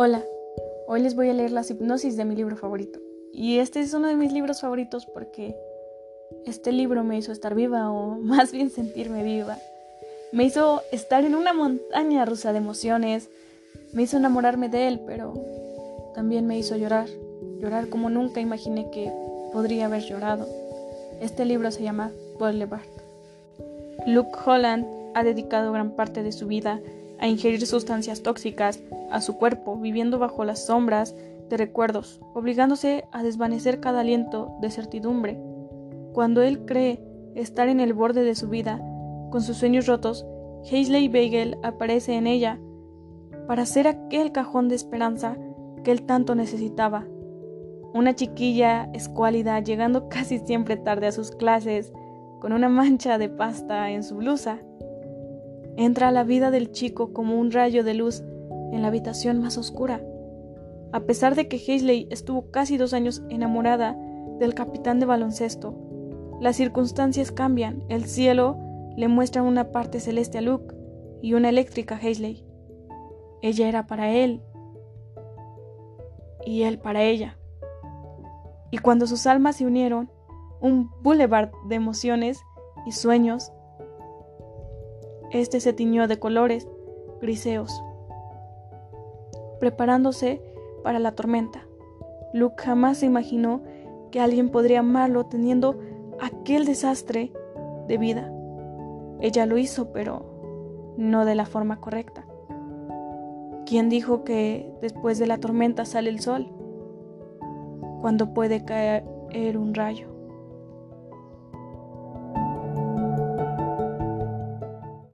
Hola, hoy les voy a leer la hipnosis de mi libro favorito. Y este es uno de mis libros favoritos porque este libro me hizo estar viva o más bien sentirme viva. Me hizo estar en una montaña rusa de emociones, me hizo enamorarme de él, pero también me hizo llorar, llorar como nunca imaginé que podría haber llorado. Este libro se llama Boulevard. Luke Holland ha dedicado gran parte de su vida a ingerir sustancias tóxicas a su cuerpo, viviendo bajo las sombras de recuerdos, obligándose a desvanecer cada aliento de certidumbre. Cuando él cree estar en el borde de su vida, con sus sueños rotos, Hazley Bagel aparece en ella para ser aquel cajón de esperanza que él tanto necesitaba. Una chiquilla escuálida llegando casi siempre tarde a sus clases, con una mancha de pasta en su blusa, entra a la vida del chico como un rayo de luz en la habitación más oscura. A pesar de que Hazley estuvo casi dos años enamorada del capitán de baloncesto, las circunstancias cambian. El cielo le muestra una parte celeste a Luke y una eléctrica a Hazley. Ella era para él y él para ella. Y cuando sus almas se unieron, un boulevard de emociones y sueños este se tiñó de colores griseos, preparándose para la tormenta. Luke jamás se imaginó que alguien podría amarlo teniendo aquel desastre de vida. Ella lo hizo, pero no de la forma correcta. ¿Quién dijo que después de la tormenta sale el sol? Cuando puede caer un rayo.